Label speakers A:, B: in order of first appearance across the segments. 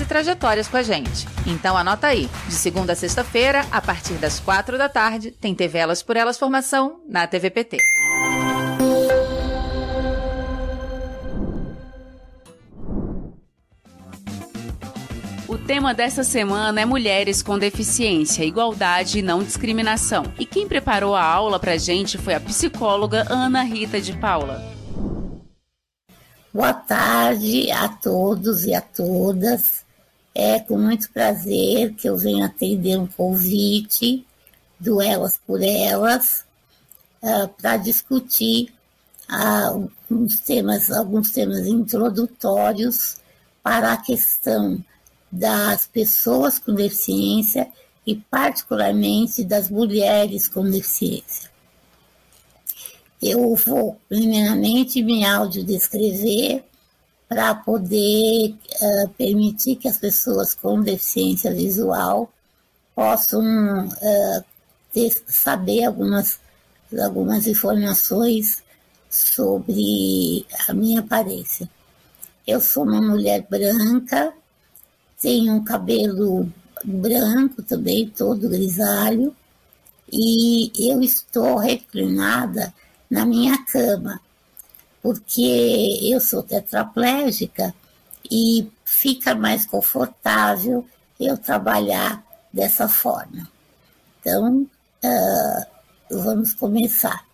A: e trajetórias com a gente. Então anota aí, de segunda a sexta-feira, a partir das quatro da tarde, tem TV Elas por Elas Formação na TVPT.
B: O tema dessa semana é Mulheres com Deficiência, Igualdade e Não Discriminação. E quem preparou a aula pra gente foi a psicóloga Ana Rita de Paula.
C: Boa tarde a todos e a todas. É com muito prazer que eu venho atender um convite do Elas por Elas uh, para discutir uh, temas, alguns temas introdutórios para a questão das pessoas com deficiência e, particularmente, das mulheres com deficiência. Eu vou, primeiramente, me audiodescrever para poder uh, permitir que as pessoas com deficiência visual possam uh, ter, saber algumas, algumas informações sobre a minha aparência. Eu sou uma mulher branca, tenho um cabelo branco também, todo grisalho, e eu estou reclinada na minha cama, porque eu sou tetraplégica e fica mais confortável eu trabalhar dessa forma. Então, uh, vamos começar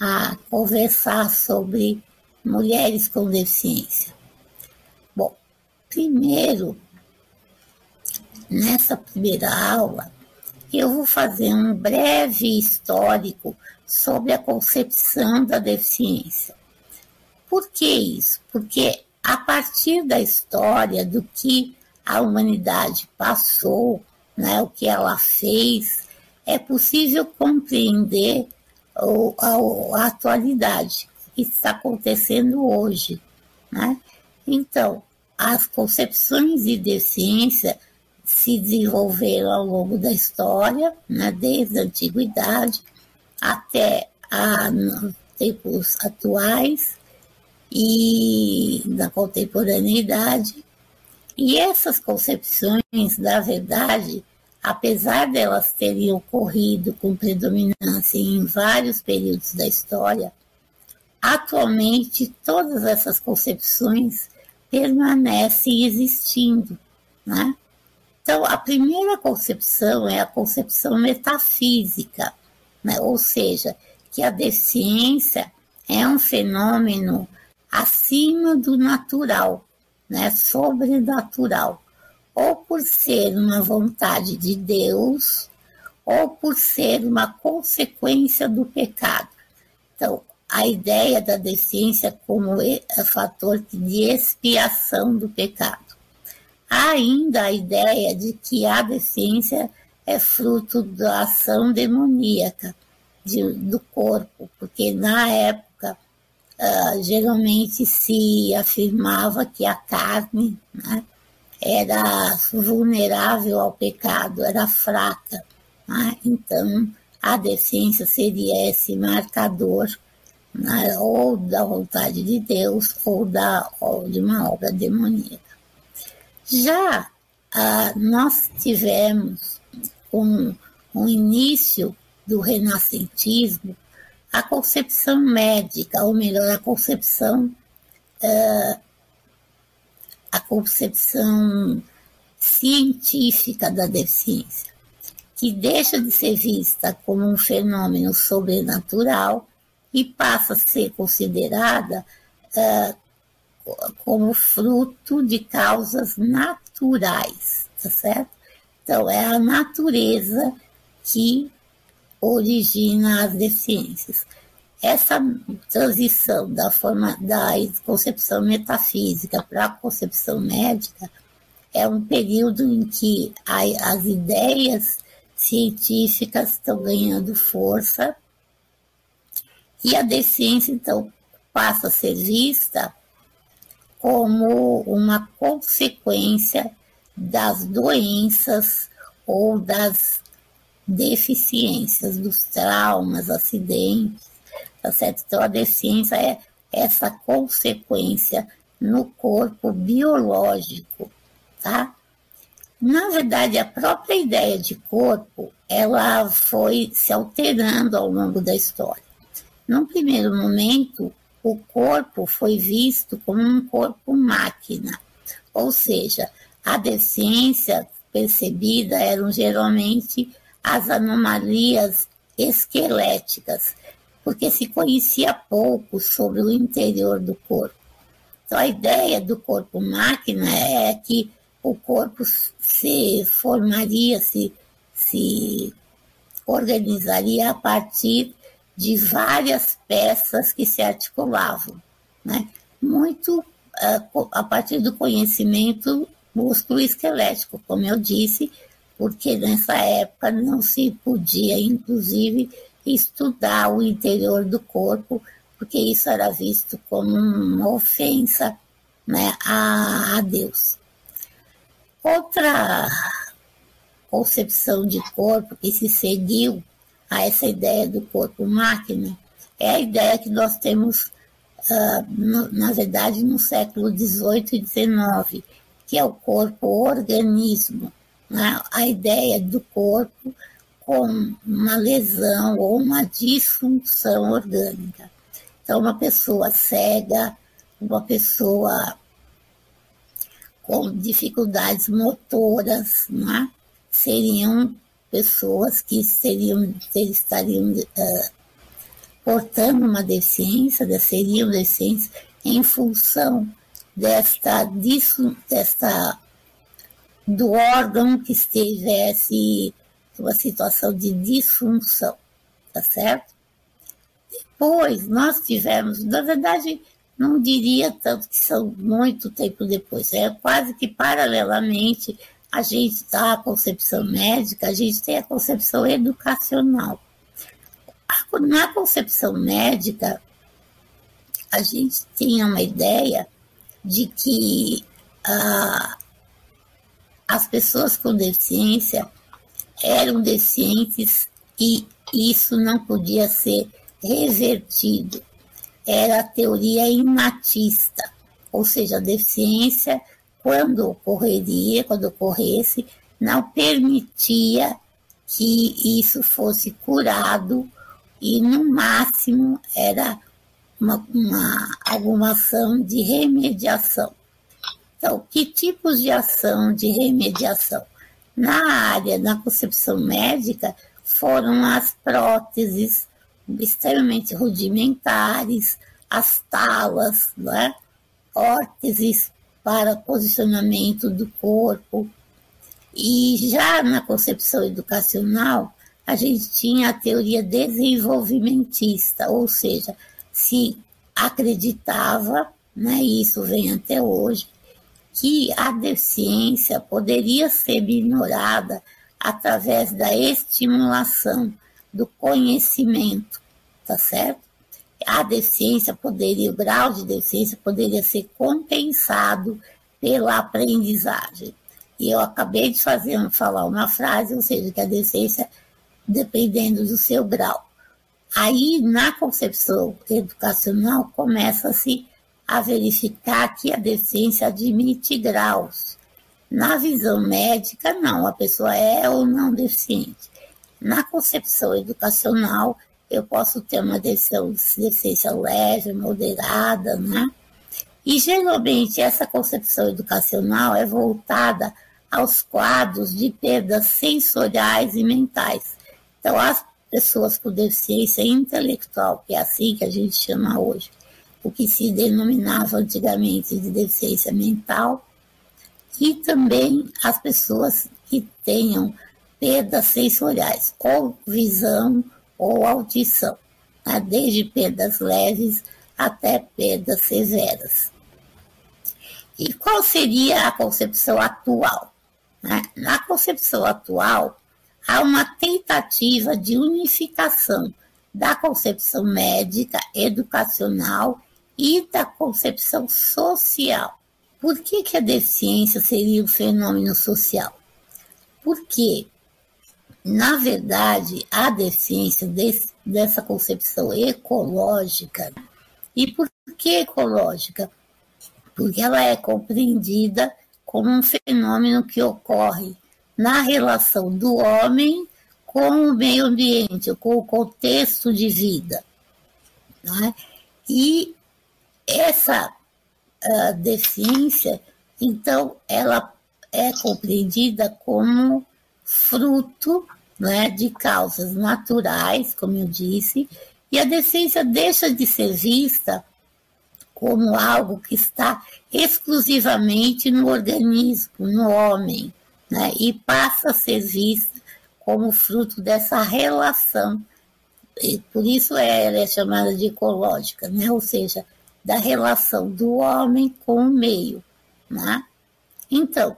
C: a conversar sobre mulheres com deficiência. Bom, primeiro, nessa primeira aula, eu vou fazer um breve histórico sobre a concepção da deficiência. Por que isso? Porque a partir da história do que a humanidade passou, né, o que ela fez, é possível compreender o, a, a atualidade que está acontecendo hoje. Né? Então, as concepções de deficiência se desenvolveram ao longo da história, né, desde a antiguidade, até a, tempos atuais e na contemporaneidade. E essas concepções, na verdade, apesar delas terem ocorrido com predominância em vários períodos da história, atualmente todas essas concepções permanecem existindo. Né? Então, a primeira concepção é a concepção metafísica, né? ou seja, que a deficiência é um fenômeno acima do natural, né? sobrenatural, ou por ser uma vontade de Deus, ou por ser uma consequência do pecado. Então, a ideia da deficiência como fator de expiação do pecado. Há ainda a ideia de que a deficiência é fruto da ação demoníaca de, do corpo, porque na época uh, geralmente se afirmava que a carne né, era vulnerável ao pecado, era fraca. Né? Então a deficiência seria esse marcador né, ou da vontade de Deus ou, da, ou de uma obra demoníaca. Já uh, nós tivemos com o início do renascentismo, a concepção médica, ou melhor, a concepção, uh, a concepção científica da deficiência, que deixa de ser vista como um fenômeno sobrenatural e passa a ser considerada uh, como fruto de causas naturais, tá certo? Então, é a natureza que origina as deficiências. Essa transição da forma da concepção metafísica para a concepção médica é um período em que as ideias científicas estão ganhando força e a deficiência, então, passa a ser vista como uma consequência das doenças ou das deficiências, dos traumas, acidentes, tá certo? Então, a deficiência é essa consequência no corpo biológico, tá? Na verdade, a própria ideia de corpo, ela foi se alterando ao longo da história. Num primeiro momento, o corpo foi visto como um corpo máquina, ou seja, a deficiência percebida eram geralmente as anomalias esqueléticas, porque se conhecia pouco sobre o interior do corpo. Então, a ideia do corpo máquina é que o corpo se formaria, se, se organizaria a partir de várias peças que se articulavam, né? muito uh, a partir do conhecimento músculo esquelético, como eu disse, porque nessa época não se podia, inclusive, estudar o interior do corpo, porque isso era visto como uma ofensa né, a, a Deus. Outra concepção de corpo que se seguiu a essa ideia do corpo-máquina é a ideia que nós temos, uh, no, na verdade, no século XVIII e XIX, que é o corpo-organismo. Né? A ideia do corpo com uma lesão ou uma disfunção orgânica. Então, uma pessoa cega, uma pessoa com dificuldades motoras, né? seriam pessoas que seriam, estariam uh, portando uma deficiência, seriam deficiências em função desta, disso, desta do órgão que estivesse uma situação de disfunção, tá certo? Depois nós tivemos, na verdade, não diria tanto que são muito tempo depois, é quase que paralelamente a gente dá a concepção médica, a gente tem a concepção educacional. Na concepção médica, a gente tinha uma ideia de que ah, as pessoas com deficiência eram deficientes e isso não podia ser revertido. Era a teoria inatista, ou seja, a deficiência, quando ocorreria, quando ocorresse, não permitia que isso fosse curado e, no máximo, era uma, uma, alguma ação de remediação. Então, que tipos de ação de remediação? Na área da concepção médica, foram as próteses, extremamente rudimentares, as talas, né? órteses para posicionamento do corpo. E já na concepção educacional, a gente tinha a teoria desenvolvimentista, ou seja, se acreditava, né, e isso vem até hoje, que a deficiência poderia ser ignorada através da estimulação do conhecimento, tá certo? A deficiência poderia, o grau de deficiência poderia ser compensado pela aprendizagem. E eu acabei de fazer, falar uma frase, ou seja, que a deficiência, dependendo do seu grau. Aí, na concepção educacional, começa-se a verificar que a deficiência admite graus. Na visão médica, não, a pessoa é ou não deficiente. Na concepção educacional, eu posso ter uma deficiência leve, moderada, né? E geralmente essa concepção educacional é voltada aos quadros de perdas sensoriais e mentais. Então, as pessoas com deficiência intelectual, que é assim que a gente chama hoje, o que se denominava antigamente de deficiência mental, e também as pessoas que tenham perdas sensoriais, ou visão ou audição, tá? desde perdas leves até perdas severas. E qual seria a concepção atual? Né? Na concepção atual, há uma tentativa de unificação da concepção médica, educacional e da concepção social. Por que, que a deficiência seria um fenômeno social? Porque, na verdade, a deficiência desse, dessa concepção ecológica, e por que ecológica? Porque ela é compreendida como um fenômeno que ocorre na relação do homem com o meio ambiente, com o contexto de vida. É? E essa uh, deficiência, então, ela é compreendida como fruto né, de causas naturais, como eu disse, e a deficiência deixa de ser vista como algo que está exclusivamente no organismo, no homem, né, e passa a ser vista como fruto dessa relação. E por isso é, ela é chamada de ecológica, né, ou seja, da relação do homem com o meio. Né? Então,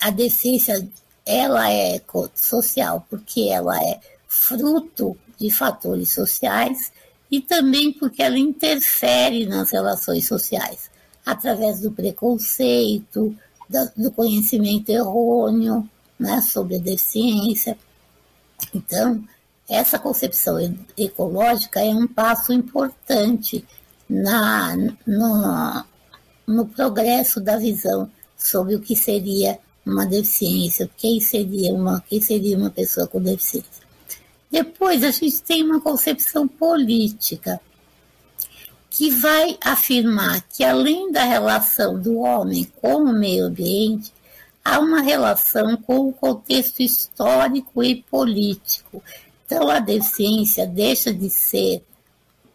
C: a deficiência ela é social porque ela é fruto de fatores sociais e também porque ela interfere nas relações sociais através do preconceito, do conhecimento errôneo né, sobre a deficiência. Então, essa concepção ecológica é um passo importante na, no, no progresso da visão sobre o que seria uma deficiência, quem seria uma, quem seria uma pessoa com deficiência. Depois a gente tem uma concepção política que vai afirmar que além da relação do homem com o meio ambiente, há uma relação com o contexto histórico e político. Então a deficiência deixa de ser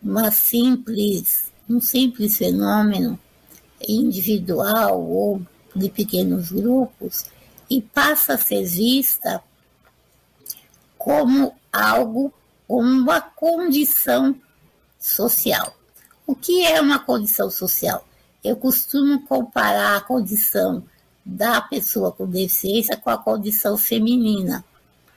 C: uma simples, um simples fenômeno individual ou de pequenos grupos e passa a ser vista como algo, como uma condição social. O que é uma condição social? Eu costumo comparar a condição da pessoa com deficiência com a condição feminina,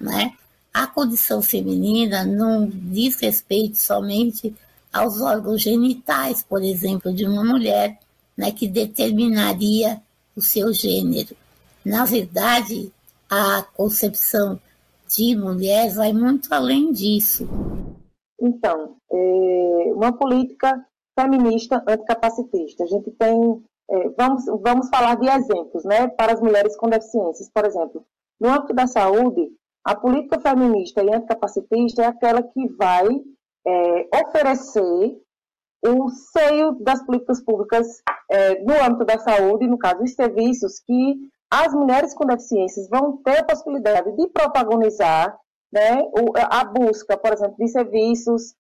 C: né? A condição feminina não diz respeito somente aos órgãos genitais, por exemplo, de uma mulher, né, que determinaria o seu gênero. Na verdade, a concepção de mulher vai muito além disso.
D: Então, é uma política feminista anticapacitista. A gente tem, é, vamos, vamos falar de exemplos, né, para as mulheres com deficiências. Por exemplo, no âmbito da saúde, a política feminista e anticapacitista é aquela que vai é, oferecer o seio das políticas públicas é, no âmbito da saúde, no caso, os serviços que as mulheres com deficiências vão ter a possibilidade de protagonizar né, a busca, por exemplo, de serviços.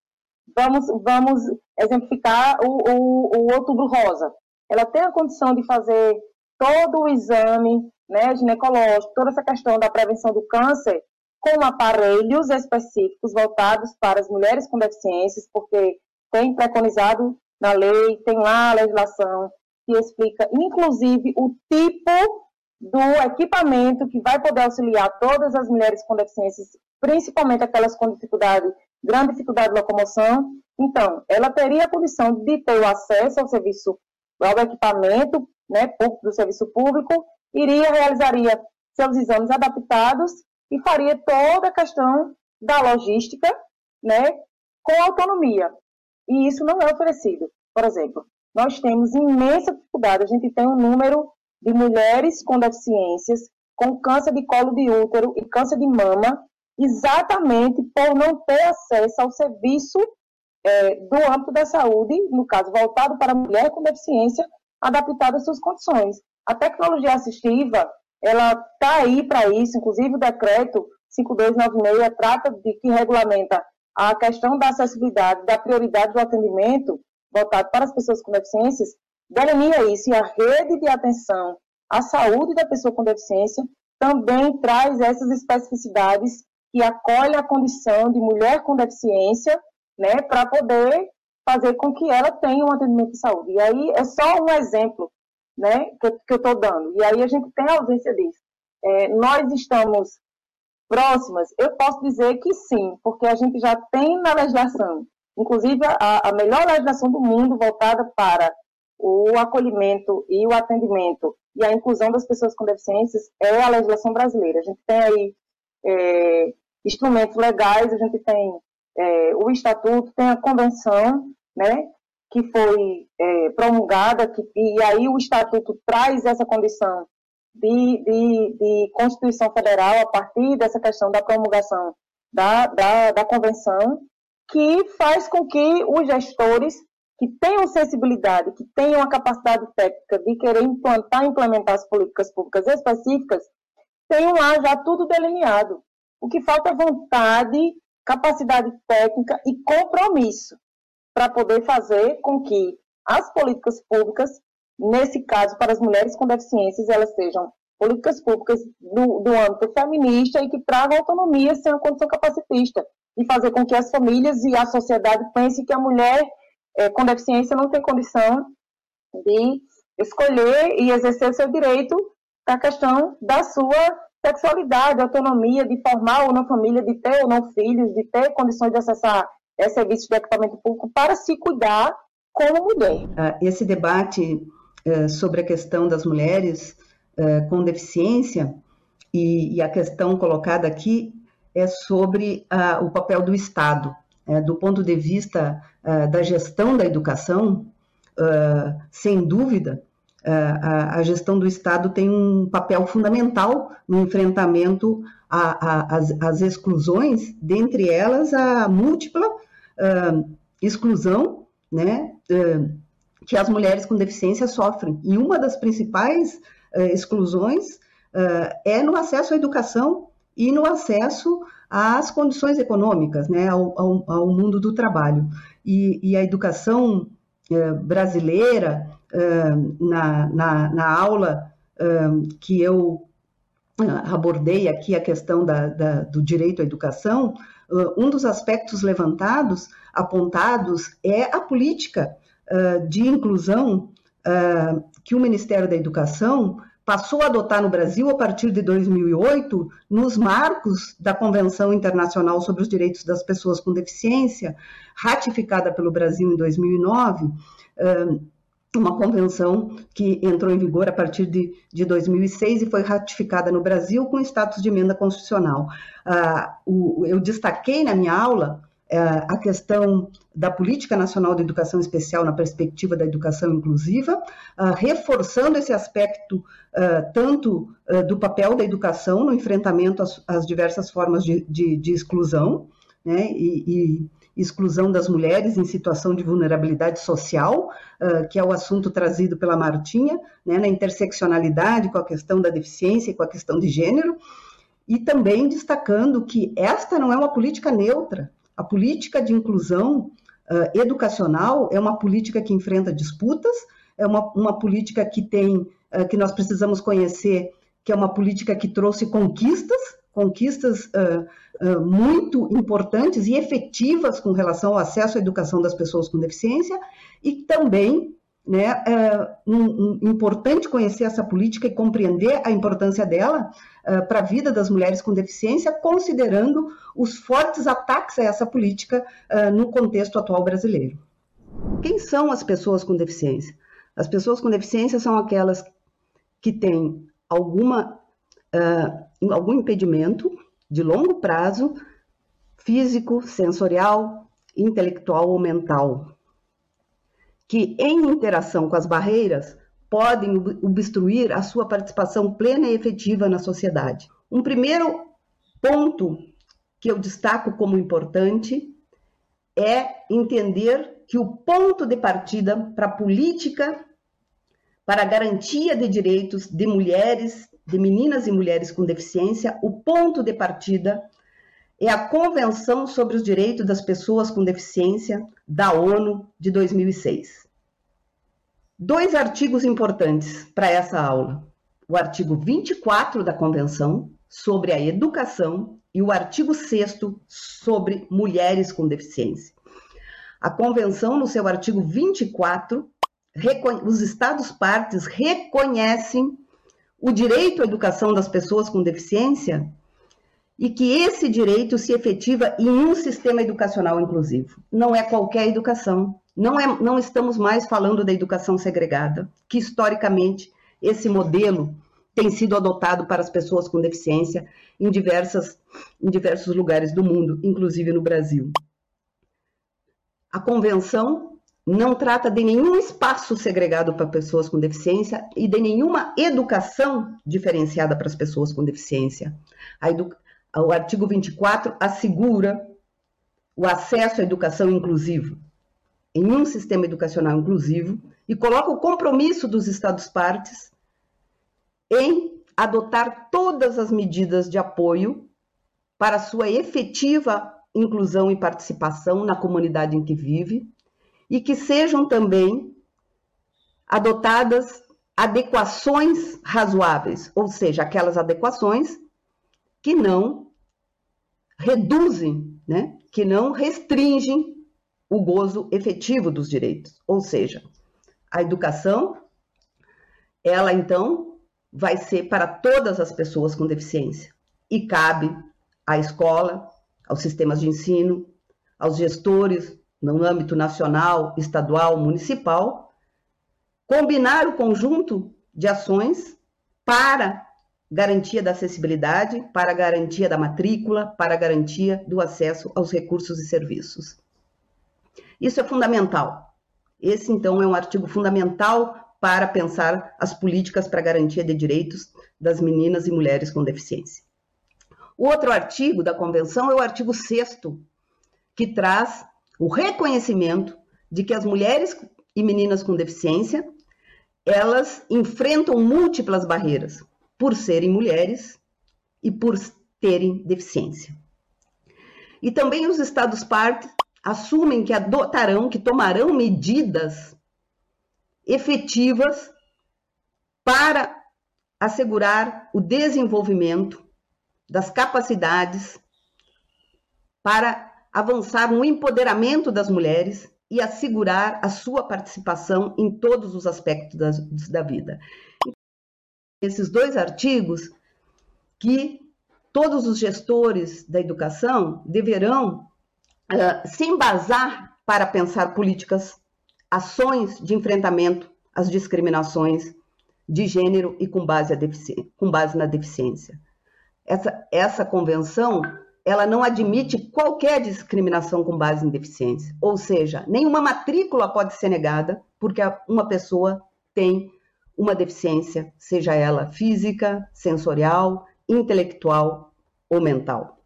D: Vamos, vamos exemplificar o, o, o Outubro Rosa. Ela tem a condição de fazer todo o exame né, ginecológico, toda essa questão da prevenção do câncer, com aparelhos específicos voltados para as mulheres com deficiências, porque tem preconizado na lei, tem lá a legislação que explica, inclusive, o tipo do equipamento que vai poder auxiliar todas as mulheres com deficiências, principalmente aquelas com dificuldade, grande dificuldade de locomoção. Então, ela teria a condição de ter o acesso ao serviço, ao equipamento né, do serviço público, iria, realizaria seus exames adaptados e faria toda a questão da logística, né, com autonomia. E isso não é oferecido. Por exemplo, nós temos imensa dificuldade, a gente tem um número de mulheres com deficiências, com câncer de colo de útero e câncer de mama, exatamente por não ter acesso ao serviço é, do âmbito da saúde, no caso, voltado para a mulher com deficiência, adaptado às suas condições. A tecnologia assistiva, ela está aí para isso, inclusive o decreto 5296 trata de que regulamenta a questão da acessibilidade, da prioridade do atendimento voltado para as pessoas com deficiências, delinea isso. E a rede de atenção à saúde da pessoa com deficiência também traz essas especificidades que acolhe a condição de mulher com deficiência, né, para poder fazer com que ela tenha um atendimento de saúde. E aí é só um exemplo né, que, que eu estou dando. E aí a gente tem a ausência disso. É, nós estamos próximas? Eu posso dizer que sim, porque a gente já tem na legislação, inclusive a, a melhor legislação do mundo voltada para o acolhimento e o atendimento e a inclusão das pessoas com deficiências é a legislação brasileira. A gente tem aí é, instrumentos legais, a gente tem é, o estatuto, tem a convenção, né, que foi é, promulgada, que, e aí o estatuto traz essa condição de, de, de, Constituição Federal a partir dessa questão da promulgação da, da, da convenção, que faz com que os gestores que tenham sensibilidade, que tenham a capacidade técnica de querer implantar, implementar as políticas públicas específicas, tenham lá já tudo delineado. O que falta é vontade, capacidade técnica e compromisso para poder fazer com que as políticas públicas, nesse caso para as mulheres com deficiências, elas sejam políticas públicas do, do âmbito feminista e que tragam autonomia sem a condição capacitista, e fazer com que as famílias e a sociedade pensem que a mulher é, com deficiência não tem condição de escolher e exercer seu direito na questão da sua sexualidade, autonomia, de formar ou não família, de ter ou não filhos, de ter condições de acessar serviços de equipamento público para se cuidar como mulher.
E: Ah, esse debate é, sobre a questão das mulheres é, com deficiência e, a questão colocada aqui é sobre ah, o papel do Estado é, do ponto de vista é, da gestão da educação, sem dúvida, a, a, gestão do Estado tem um papel fundamental no enfrentamento às exclusões, dentre elas a múltipla exclusão né, que as mulheres com deficiência sofrem. E uma das principais exclusões é no acesso à educação e no acesso às condições econômicas, né, ao, ao, ao mundo do trabalho. E, e a educação brasileira, na, na, na, aula que eu abordei aqui a questão da, da, do direito à educação, um dos aspectos levantados, apontados, é a política de inclusão que o Ministério da Educação passou a adotar no Brasil a partir de 2008, nos marcos da Convenção Internacional sobre os Direitos das Pessoas com Deficiência, ratificada pelo Brasil em 2009, uma convenção que entrou em vigor a partir de, de 2006 e foi ratificada no Brasil com status de emenda constitucional. Ah, eu destaquei na minha aula é, a questão da Política Nacional de Educação Especial na perspectiva da educação inclusiva, ah, reforçando esse aspecto ah, tanto ah, do papel da educação no enfrentamento às, às diversas formas de, de, de exclusão, né, e, e, exclusão das mulheres em situação de vulnerabilidade social, que é o assunto trazido pela Martinha, né, na interseccionalidade com a questão da deficiência e com a questão de gênero, e também destacando que esta não é uma política neutra, a política de inclusão uh, educacional é uma política que enfrenta disputas, é uma, uma política que tem, uh, que nós precisamos conhecer, que é uma política que trouxe conquistas, conquistas uh, muito importantes e efetivas com relação ao acesso à educação das pessoas com deficiência, e também né, é um, um, importante conhecer essa política e compreender a importância dela para a vida das mulheres com deficiência, considerando os fortes ataques a essa política no contexto atual brasileiro. Quem são as pessoas com deficiência? As pessoas com deficiência são aquelas que têm alguma, uh, algum impedimento de longo prazo, físico, sensorial, intelectual ou mental, que, em interação com as barreiras, podem obstruir a sua participação plena e efetiva na sociedade. Um primeiro ponto que eu destaco como importante é entender que o ponto de partida para a política para a garantia de direitos de mulheres, de meninas e mulheres com deficiência, o ponto de partida é a Convenção sobre os Direitos das Pessoas com Deficiência da ONU de 2006. Dois artigos importantes para essa aula: o artigo 24 da Convenção sobre a educação e o artigo 6 sobre mulheres com deficiência. A Convenção, no seu artigo 24, os estados partes reconhecem o direito à educação das pessoas com deficiência e que esse direito se efetiva em um sistema educacional inclusivo. Não é qualquer educação, não, é, não estamos mais falando da educação segregada, que historicamente esse modelo tem sido adotado para as pessoas com deficiência em, diversas, em diversos lugares do mundo, inclusive no Brasil. A convenção não trata de nenhum espaço segregado para pessoas com deficiência e de nenhuma educação diferenciada para as pessoas com deficiência. Edu... O artigo 24 assegura o acesso à educação inclusiva em um sistema educacional inclusivo e coloca o compromisso dos Estados-partes em adotar todas as medidas de apoio para sua efetiva inclusão e participação na comunidade em que vive e que sejam também adotadas adequações razoáveis, ou seja, aquelas adequações que não reduzem, né, que não restringem o gozo efetivo dos direitos. Ou seja, a educação, ela então vai ser para todas as pessoas com deficiência e cabe à escola, aos sistemas de ensino, aos gestores no âmbito nacional, estadual, municipal, combinar o conjunto de ações para garantia da acessibilidade, para garantia da matrícula, para garantia do acesso aos recursos e serviços. Isso é fundamental. Esse, então, é um artigo fundamental para pensar as políticas para garantia de direitos das meninas e mulheres com deficiência. O outro artigo da convenção é o artigo 6 que traz o reconhecimento de que as mulheres e meninas com deficiência, elas enfrentam múltiplas barreiras por serem mulheres e por terem deficiência. E também os estados partes assumem que adotarão, que tomarão medidas efetivas para assegurar o desenvolvimento das capacidades para avançar no empoderamento das mulheres e assegurar a sua participação em todos os aspectos da, da vida. Esses dois artigos que todos os gestores da educação deverão uh, se embasar para pensar políticas, ações de enfrentamento às discriminações de gênero e com base, com base na deficiência. Essa, essa convenção ela não admite qualquer discriminação com base em deficiência. Ou seja, nenhuma matrícula pode ser negada porque uma pessoa tem uma deficiência, seja ela física, sensorial, intelectual ou mental.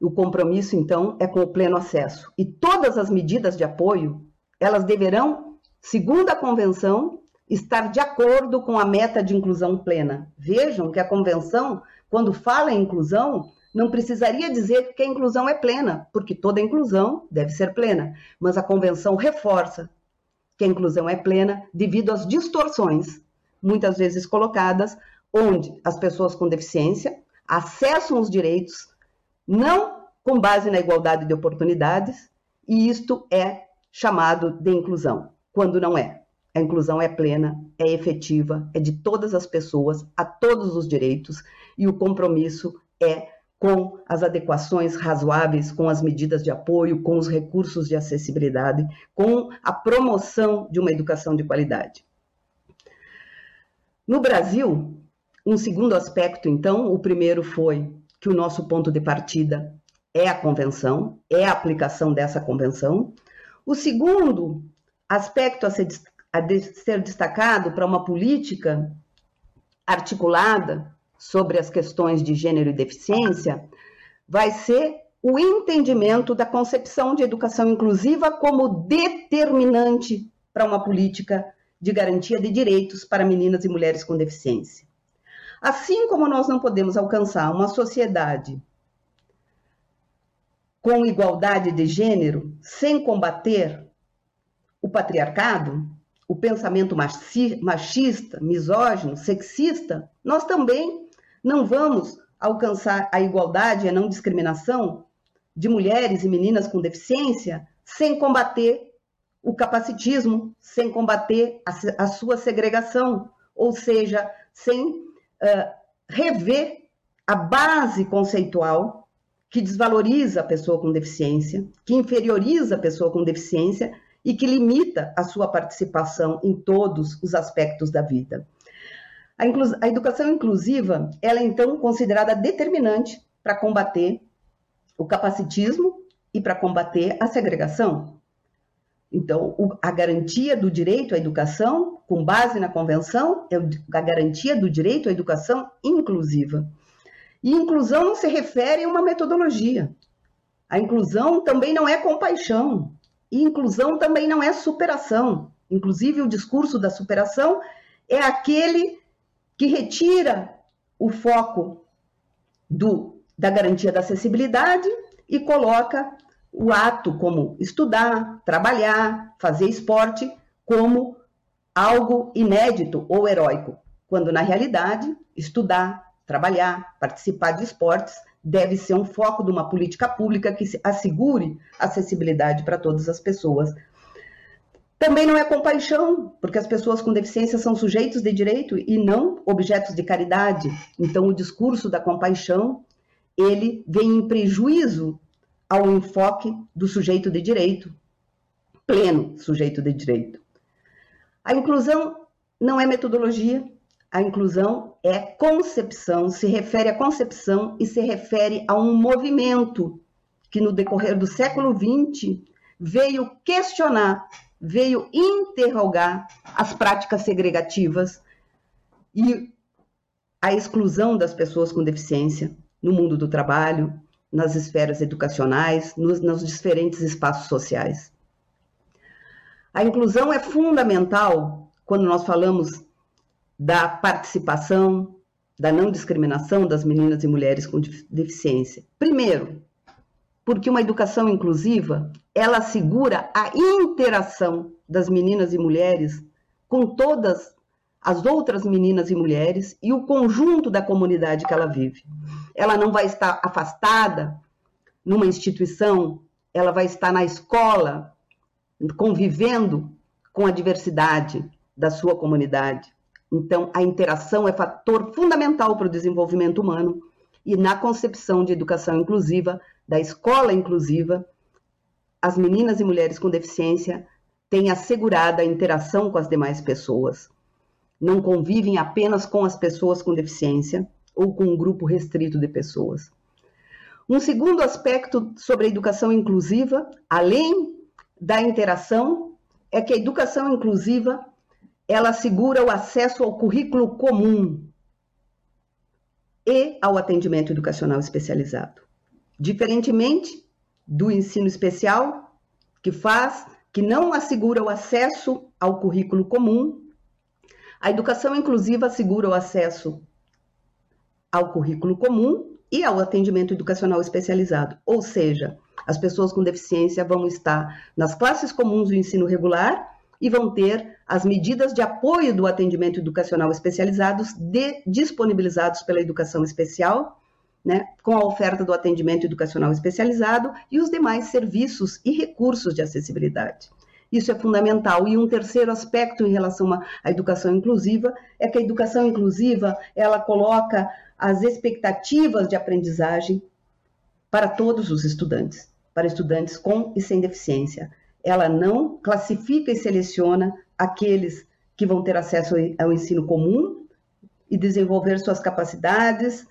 E: O compromisso, então, é com o pleno acesso. E todas as medidas de apoio, elas deverão, segundo a convenção, estar de acordo com a meta de inclusão plena. Vejam que a convenção, quando fala em inclusão, não precisaria dizer que a inclusão é plena, porque toda inclusão deve ser plena, mas a convenção reforça que a inclusão é plena devido às distorções, muitas vezes colocadas, onde as pessoas com deficiência acessam os direitos não com base na igualdade de oportunidades, e isto é chamado de inclusão, quando não é. A inclusão é plena, é efetiva, é de todas as pessoas, a todos os direitos, e o compromisso é com as adequações razoáveis, com as medidas de apoio, com os recursos de acessibilidade, com a promoção de uma educação de qualidade. No Brasil, um segundo aspecto, então, o primeiro foi que o nosso ponto de partida é a convenção, é a aplicação dessa convenção. O segundo aspecto a ser a ser destacado para uma política articulada sobre as questões de gênero e deficiência vai ser o entendimento da concepção de educação inclusiva como determinante para uma política de garantia de direitos para meninas e mulheres com deficiência. Assim como nós não podemos alcançar uma sociedade com igualdade de gênero sem combater o patriarcado, o pensamento machista, misógino, sexista, nós também não vamos alcançar a igualdade e a não discriminação de mulheres e meninas com deficiência sem combater o capacitismo sem combater a, a sua segregação, ou seja, sem uh, rever a base conceitual que desvaloriza a pessoa com deficiência, que inferioriza a pessoa com deficiência e que limita a sua participação em todos os aspectos da vida. A, a educação inclusiva, ela é então considerada determinante para combater o capacitismo e para combater a segregação. Então, a garantia do direito à educação, com base na convenção, é a garantia do direito à educação inclusiva. E inclusão não se refere a uma metodologia. A inclusão também não é compaixão. E inclusão também não é superação. Inclusive, o discurso da superação é aquele que retira o foco do, da garantia da acessibilidade e coloca o ato como estudar, trabalhar, fazer esporte como algo inédito ou heróico, quando na realidade estudar, trabalhar, participar de esportes deve ser um foco de uma política pública que assegure acessibilidade para todas as pessoas. Também não é compaixão, porque as pessoas com deficiência são sujeitos de direito e não objetos de caridade. Então o discurso da compaixão, ele vem em prejuízo ao enfoque do sujeito de direito, pleno sujeito de direito. A inclusão não é metodologia, a inclusão é concepção, se refere à concepção e se refere a um movimento que no decorrer do século XX veio questionar, veio interrogar as práticas segregativas e a exclusão das pessoas com deficiência no mundo do trabalho, nas esferas educacionais, nos, nos diferentes espaços sociais. A inclusão é fundamental quando nós falamos da participação, da não discriminação das meninas e mulheres com deficiência. Primeiro, porque uma educação inclusiva, ela assegura a interação das meninas e mulheres com todas as outras meninas e mulheres e o conjunto da comunidade que ela vive. Ela não vai estar afastada numa instituição, ela vai estar na escola, convivendo com a diversidade da sua comunidade. Então, a interação é fator fundamental para o desenvolvimento humano e na concepção de educação inclusiva, da escola inclusiva, as meninas e mulheres com deficiência têm assegurada a interação com as demais pessoas não convivem apenas com as pessoas com deficiência ou com um grupo restrito de pessoas. Um segundo aspecto sobre a educação inclusiva, além da interação, é que a educação inclusiva ela assegura o acesso ao currículo comum e ao atendimento educacional especializado. Diferentemente do ensino especial, que faz, que não assegura o acesso ao currículo comum a educação inclusiva assegura o acesso ao currículo comum e ao atendimento educacional especializado, ou seja, as pessoas com deficiência vão estar nas classes comuns do ensino regular e vão ter as medidas de apoio do atendimento educacional especializados de, disponibilizados pela educação especial, né, com a oferta do atendimento educacional especializado e os demais serviços e recursos de acessibilidade. Isso é fundamental. E um terceiro aspecto em relação à educação inclusiva é que a educação inclusiva ela coloca as expectativas de aprendizagem para todos os estudantes, para estudantes com e sem deficiência. Ela não classifica e seleciona aqueles que vão ter acesso ao ensino comum e desenvolver suas capacidades,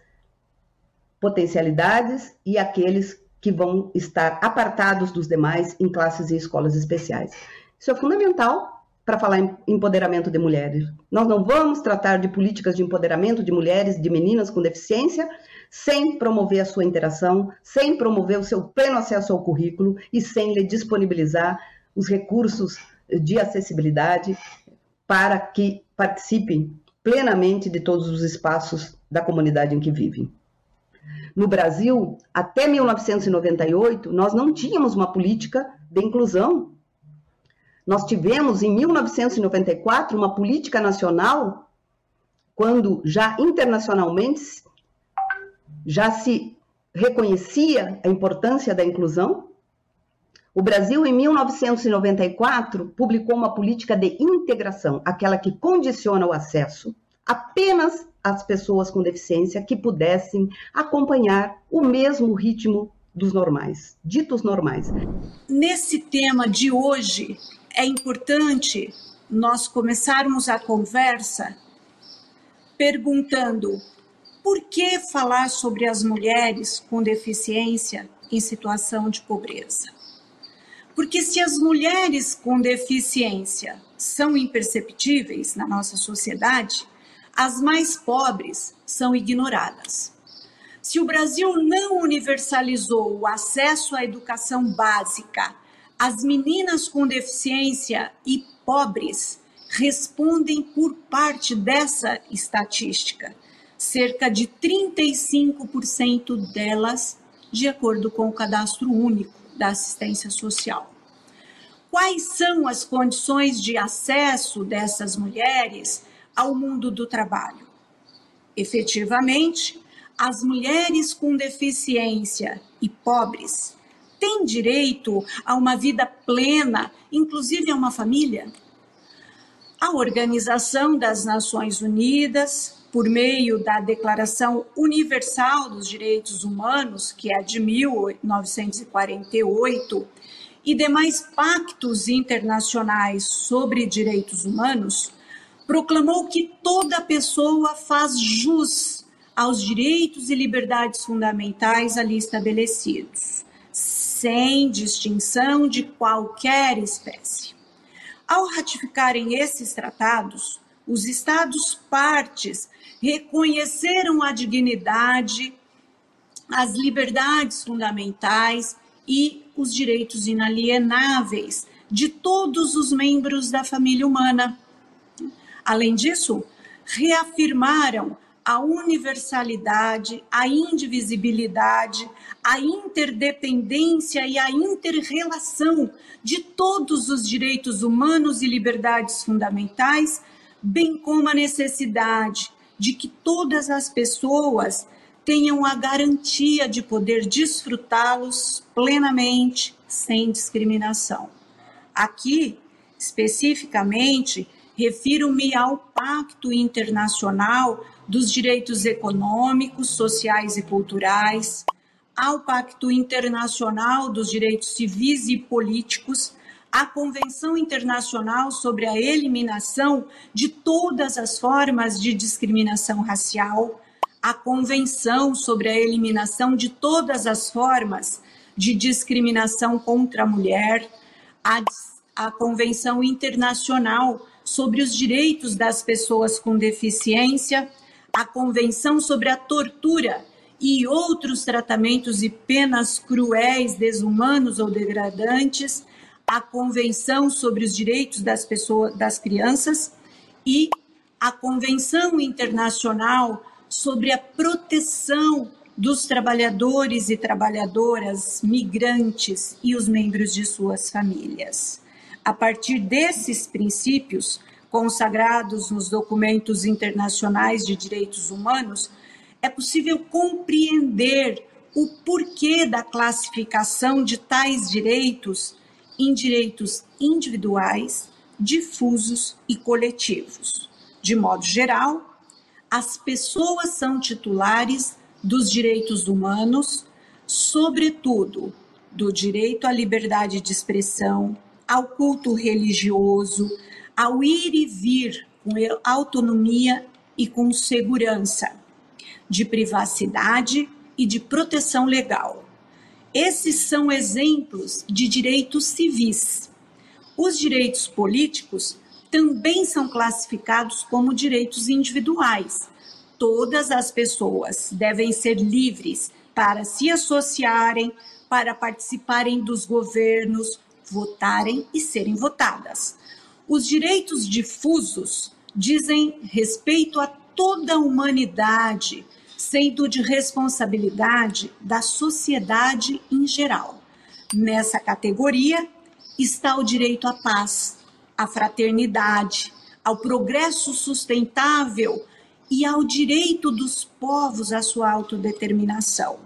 E: potencialidades e aqueles que vão estar apartados dos demais em classes e escolas especiais. Isso é fundamental para falar em empoderamento de mulheres. Nós não vamos tratar de políticas de empoderamento de mulheres, de meninas com deficiência, sem promover a sua interação, sem promover o seu pleno acesso ao currículo e sem lhe disponibilizar os recursos de acessibilidade para que participem plenamente de todos os espaços da comunidade em que vivem. No Brasil, até 1998, nós não tínhamos uma política de inclusão. Nós tivemos, em 1994, uma política nacional, quando já internacionalmente já se reconhecia a importância da inclusão, O Brasil, em 1994, publicou uma política de integração, aquela que condiciona o acesso apenas às pessoas com deficiência que pudessem acompanhar o mesmo ritmo dos normais, ditos normais.
F: Nesse tema de hoje, é importante nós começarmos a conversa perguntando por que falar sobre as mulheres com deficiência em situação de pobreza? Porque se as mulheres com deficiência são imperceptíveis na nossa sociedade, as mais pobres são ignoradas. Se o Brasil não universalizou o acesso à educação básica, as meninas com deficiência e pobres respondem por parte dessa estatística. Cerca de 35% delas, de acordo com o cadastro único da assistência social. Quais são as condições de acesso dessas mulheres ao mundo do trabalho? Efetivamente, as mulheres com deficiência e pobres têm direito a uma vida plena, inclusive a uma família? A Organização das Nações Unidas, por meio da Declaração Universal dos Direitos Humanos, que é de 1948, e demais pactos internacionais sobre direitos humanos, proclamou que toda pessoa faz jus aos direitos e liberdades fundamentais ali estabelecidos, sem distinção de qualquer espécie. Ao ratificarem esses tratados, os Estados partes reconheceram a dignidade, as liberdades fundamentais e os direitos inalienáveis de todos os membros da família humana. Além disso, reafirmaram a universalidade, a indivisibilidade, a interdependência e a interrelação de todos os direitos humanos e liberdades fundamentais, bem como a necessidade de que todas as pessoas tenham a garantia de poder desfrutá-los plenamente, sem discriminação. Aqui, especificamente, refiro-me ao Pacto Internacional dos Direitos Econômicos, Sociais e Culturais, ao Pacto Internacional dos Direitos Civis e Políticos, à Convenção Internacional sobre a Eliminação de Todas as Formas de Discriminação Racial, à Convenção sobre a Eliminação de Todas as Formas de Discriminação contra a Mulher, à, à Convenção Internacional sobre os Direitos das Pessoas com Deficiência, à Convenção sobre a Tortura e outros tratamentos e penas cruéis, desumanos ou degradantes, a Convenção sobre os Direitos das Pessoas, das Crianças e a Convenção Internacional sobre a Proteção dos Trabalhadores e Trabalhadoras Migrantes e os membros de suas famílias. A partir desses princípios, consagrados nos documentos internacionais de direitos humanos, é possível compreender o porquê da classificação de tais direitos em direitos individuais, difusos e coletivos. De modo geral, as pessoas são titulares dos direitos humanos, sobretudo do direito à liberdade de expressão, ao culto religioso, ao ir e vir com autonomia e com segurança, de privacidade e de proteção legal. Esses são exemplos de direitos civis. Os direitos políticos também são classificados como direitos individuais. Todas as pessoas devem ser livres para se associarem, para participarem dos governos, votarem e serem votadas. Os direitos difusos dizem respeito a toda a humanidade, sendo de responsabilidade da sociedade em geral. Nessa categoria está o direito à paz, à fraternidade, ao progresso sustentável e ao direito dos povos à sua autodeterminação.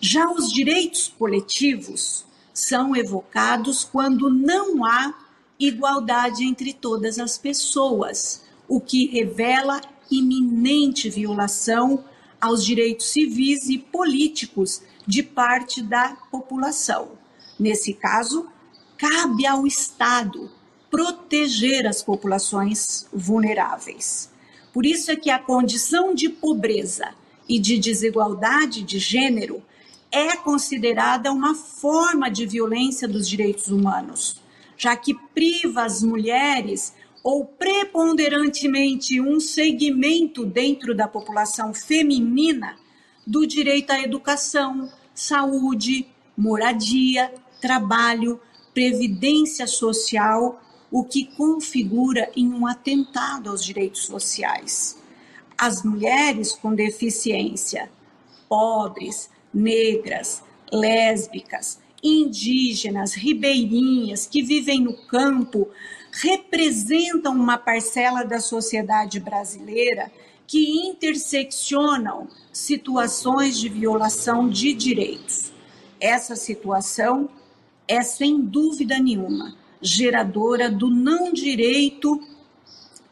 F: Já os direitos coletivos são evocados quando não há igualdade entre todas as pessoas, o que revela iminente violação aos direitos civis e políticos de parte da população. Nesse caso, cabe ao Estado proteger as populações vulneráveis. Por isso é que a condição de pobreza e de desigualdade de gênero é considerada uma forma de violência dos direitos humanos, já que priva as mulheres ou preponderantemente um segmento dentro da população feminina do direito à educação, saúde, moradia, trabalho, previdência social, o que configura em um atentado aos direitos sociais. As mulheres com deficiência, pobres, negras, lésbicas, indígenas, ribeirinhas que vivem no campo representam uma parcela da sociedade brasileira que interseccionam situações de violação de direitos. Essa situação é, sem dúvida nenhuma, geradora do não direito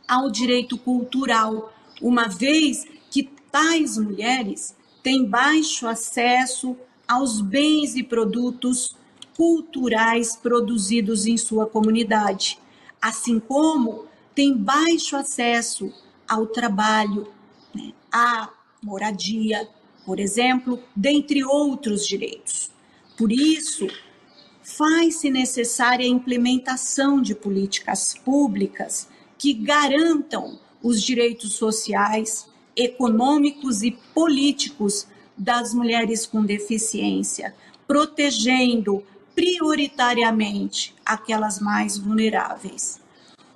F: ao direito cultural, uma vez que tais mulheres têm baixo acesso aos bens e produtos culturais produzidos em sua comunidade, assim como têm baixo acesso ao trabalho, né, à moradia, por exemplo, dentre outros direitos. Por isso, faz-se necessária a implementação de políticas públicas que garantam os direitos sociais, econômicos e políticos das mulheres com deficiência, protegendo prioritariamente aquelas mais vulneráveis.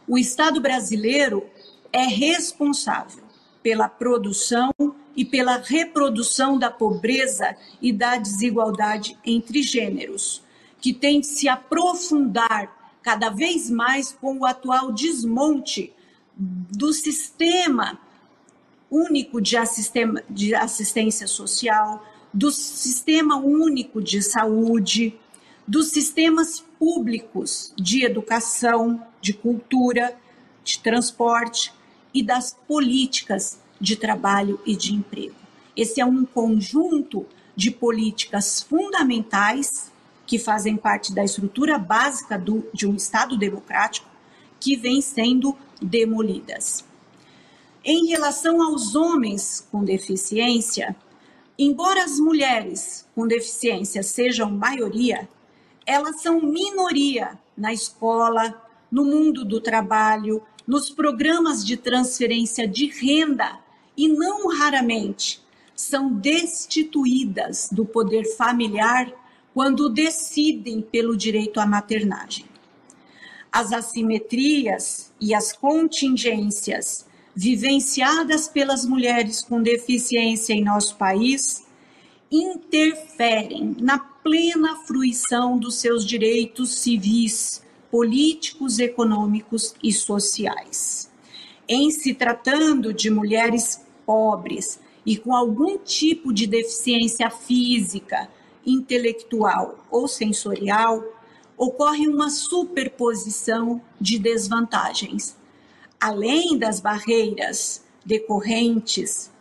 F: O Estado brasileiro é responsável pela produção e pela reprodução da pobreza e da desigualdade entre gêneros, que tem de se aprofundar cada vez mais com o atual desmonte do sistema único de, de assistência social, do sistema único de saúde, dos sistemas públicos de educação, de cultura, de transporte e das políticas de trabalho e de emprego. Esse é um conjunto de políticas fundamentais que fazem parte da estrutura básica do, de um Estado democrático que vem sendo demolidas. Em relação aos homens com deficiência, embora as mulheres com deficiência sejam maioria, elas são minoria na escola, no mundo do trabalho, nos programas de transferência de renda e não raramente são destituídas do poder familiar quando decidem pelo direito à maternagem. As assimetrias e as contingências vivenciadas pelas mulheres com deficiência em nosso país interferem na plena fruição dos seus direitos civis, políticos, econômicos e sociais. Em se tratando de mulheres pobres e com algum tipo de deficiência física, intelectual ou sensorial, ocorre uma superposição de desvantagens, além das barreiras decorrentes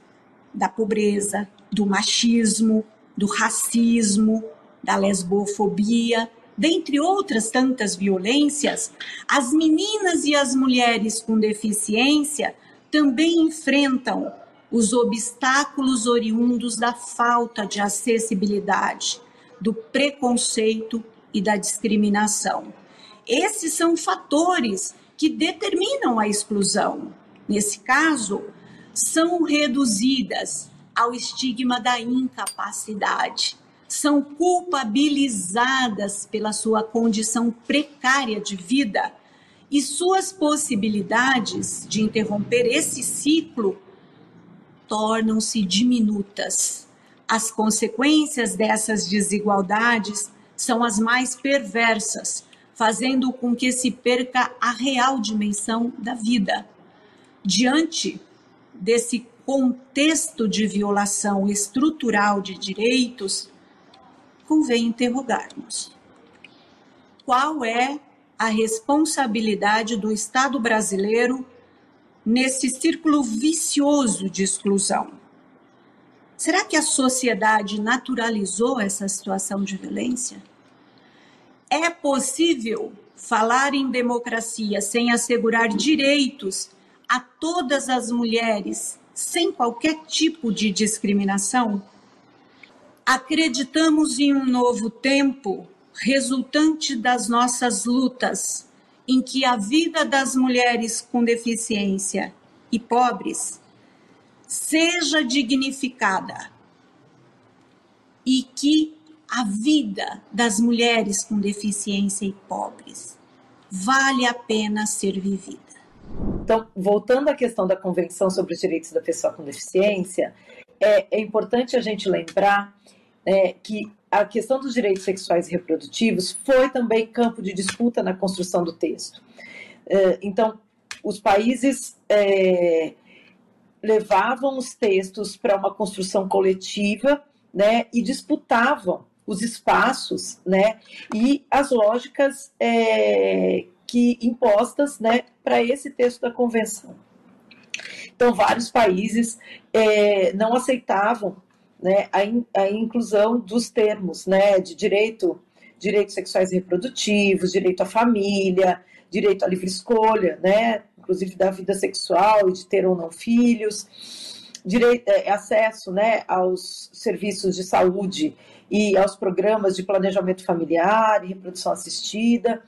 F: da pobreza, do machismo, do racismo, da lesbofobia, dentre outras tantas violências, as meninas e as mulheres com deficiência também enfrentam os obstáculos oriundos da falta de acessibilidade, do preconceito e da discriminação. Esses são fatores que determinam a exclusão. Nesse caso, são reduzidas ao estigma da incapacidade, são culpabilizadas pela sua condição precária de vida e suas possibilidades de interromper esse ciclo tornam-se diminutas. As consequências dessas desigualdades são as mais perversas, fazendo com que se perca a real dimensão da vida. Diante desse contexto de violação estrutural de direitos, convém interrogarmos qual é a responsabilidade do Estado brasileiro nesse círculo vicioso de exclusão. Será que a sociedade naturalizou essa situação de violência? É possível falar em democracia sem assegurar direitos a todas as mulheres, sem qualquer tipo de discriminação? Acreditamos em um novo tempo resultante das nossas lutas, em que a vida das mulheres com deficiência e pobres seja dignificada e que a vida das mulheres com deficiência e pobres vale a pena ser vivida.
G: Então, voltando à questão da Convenção sobre os Direitos da Pessoa com Deficiência, é, é importante a gente lembrar é, que a questão dos direitos sexuais e reprodutivos foi também campo de disputa na construção do texto. É, então, os países é, levavam os textos para uma construção coletiva né, e disputavam os espaços né, e as lógicas é, que impostas né, para esse texto da convenção. Então, vários países é, não aceitavam né, a, in, a inclusão dos termos né, de direito, direitos sexuais e reprodutivos, direito à família, direito à livre escolha, né, inclusive da vida sexual e de ter ou não filhos, direito, é, acesso né, aos serviços de saúde e aos programas de planejamento familiar e reprodução assistida,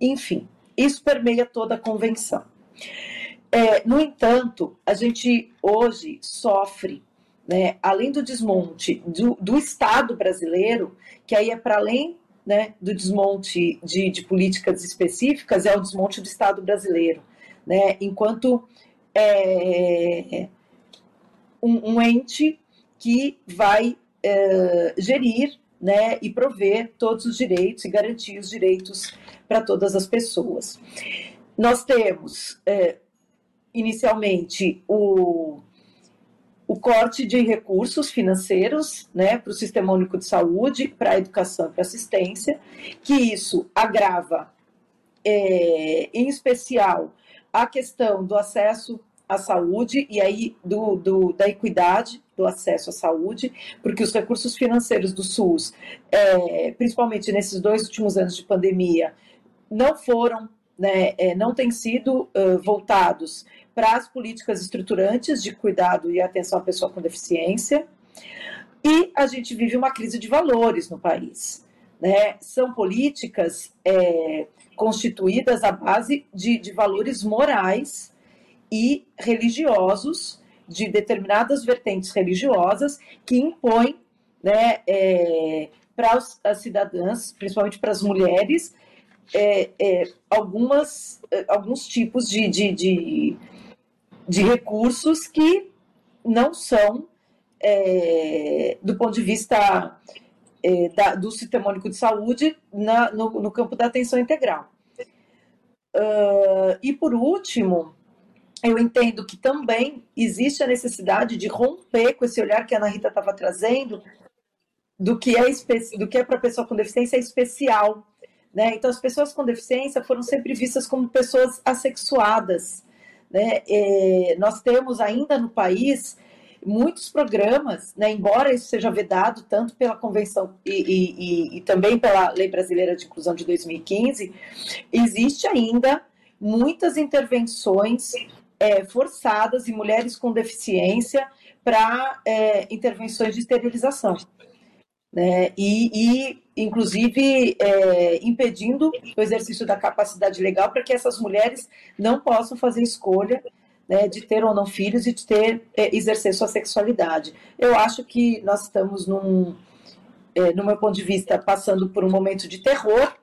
G: enfim, isso permeia toda a convenção. É, no entanto, a gente hoje sofre né, além do desmonte do, do Estado brasileiro, que aí é para além né, do desmonte de, de, políticas específicas, é o desmonte do Estado brasileiro, né, enquanto é, um, um, ente que vai é, gerir né, e prover todos os direitos e garantir os direitos para todas as pessoas. Nós temos, é, inicialmente, o o corte de recursos financeiros né, para o Sistema Único de Saúde, para a educação e para assistência, que isso agrava, é, em especial, a questão do acesso à saúde e aí do, do, da equidade do acesso à saúde, porque os recursos financeiros do SUS, é, principalmente nesses dois últimos anos de pandemia, não foram, né, é, não têm sido uh, voltados para as políticas estruturantes de cuidado e atenção à pessoa com deficiência. E a gente vive uma crise de valores no país. Né? São políticas é, constituídas à base de, de valores morais e religiosos, de determinadas vertentes religiosas, que impõem né, é, para as cidadãs, principalmente para as mulheres, é, é, algumas, é, alguns tipos de, de, de, de recursos que não são, é, do ponto de vista é, da, do Sistema Único de Saúde, na, no, no, campo da atenção integral. Uh, e, por último, eu entendo que também existe a necessidade de romper com esse olhar que a Ana Rita estava trazendo do que é, do que é para pessoa com deficiência especial. Né? Então, as pessoas com deficiência foram sempre vistas como pessoas assexuadas. Né? É, nós temos ainda no país muitos programas, né, embora isso seja vedado tanto pela Convenção e, e, e, também pela Lei Brasileira de Inclusão de 2015, existe ainda muitas intervenções é, forçadas em mulheres com deficiência para é, intervenções de esterilização né, e, e, inclusive, é, impedindo o exercício da capacidade legal para que essas mulheres não possam fazer escolha né, de ter ou não filhos e de ter é, exercer sua sexualidade. Eu acho que nós estamos num, é, no meu ponto de vista, passando por um momento de terror,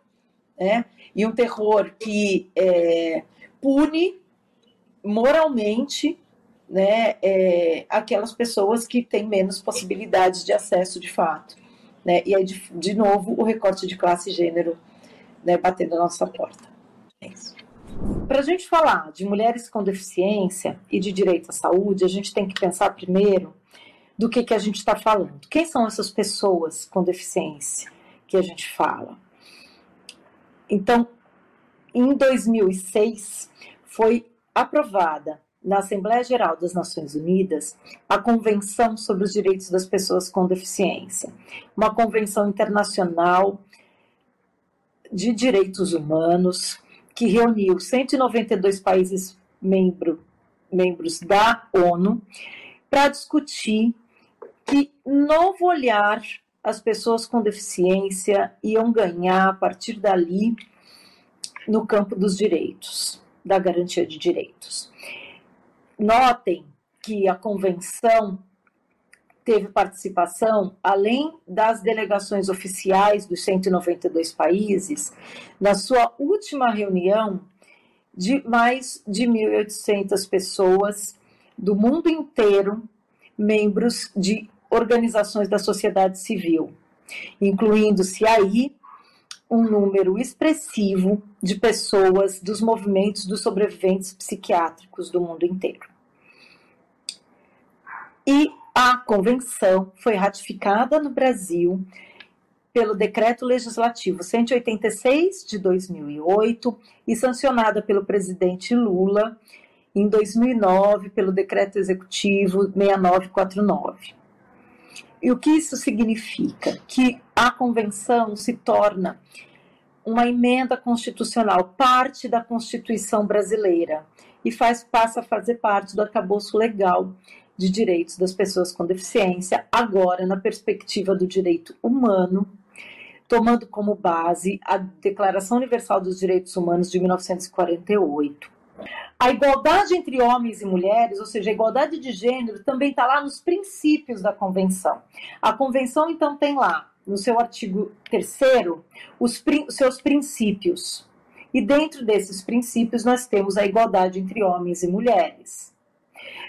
G: né, e um terror que é, pune moralmente né, é, aquelas pessoas que têm menos possibilidades de acesso de fato. Né? E aí, de, de novo, o recorte de classe e gênero né, batendo na nossa porta. É isso. Para a gente falar de mulheres com deficiência e de direito à saúde, a gente tem que pensar primeiro do que, que a gente está falando. Quem são essas pessoas com deficiência que a gente fala? Então, em 2006, foi aprovada na Assembleia Geral das Nações Unidas a Convenção sobre os Direitos das Pessoas com Deficiência, uma convenção internacional de direitos humanos que reuniu 192 países membro, membros da ONU para discutir que novo olhar as pessoas com deficiência iam ganhar a partir dali no campo dos direitos, da garantia de direitos. Notem que a convenção teve participação, além das delegações oficiais dos 192 países, na sua última reunião, de mais de 1.800 pessoas do mundo inteiro, membros de organizações da sociedade civil, incluindo-se aí um número expressivo de pessoas dos movimentos dos sobreviventes psiquiátricos do mundo inteiro. E a convenção foi ratificada no Brasil pelo Decreto Legislativo 186 de 2008 e sancionada pelo presidente Lula em 2009 pelo Decreto Executivo 6949. E o que isso significa? Que a convenção se torna uma emenda constitucional, parte da Constituição brasileira, e faz, passa a fazer parte do arcabouço legal de direitos das pessoas com deficiência, agora na perspectiva do direito humano, tomando como base a Declaração Universal dos Direitos Humanos de 1948. A igualdade entre homens e mulheres, ou seja, a igualdade de gênero, também está lá nos princípios da Convenção. A Convenção, então, tem lá, no seu artigo 3, os seus princípios. E dentro desses princípios, nós temos a igualdade entre homens e mulheres.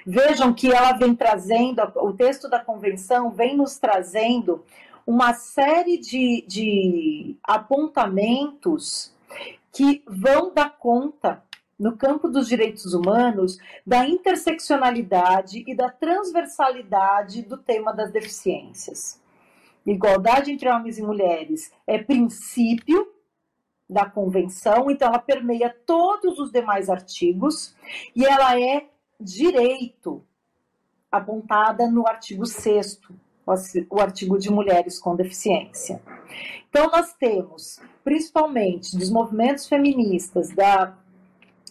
G: Vejam que ela vem trazendo, o texto da convenção vem nos trazendo uma série de, de apontamentos que vão dar conta, no campo dos direitos humanos, da interseccionalidade e da transversalidade do tema das deficiências. Igualdade entre homens e mulheres é princípio da convenção, então ela permeia todos os demais artigos e ela é direito, apontada no artigo 6 o artigo de mulheres com deficiência. Então, nós temos, principalmente dos movimentos feministas da,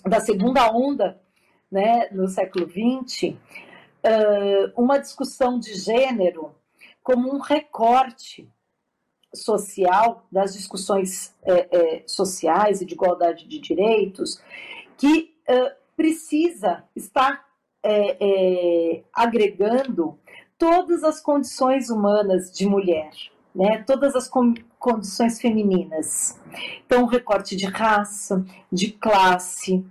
G: da segunda onda né, no século XX, uma discussão de gênero como um recorte social das discussões é, é, sociais e de igualdade de direitos que precisa estar é, agregando todas as condições humanas de mulher, né? todas as condições femininas. Então, recorte de raça, de classe,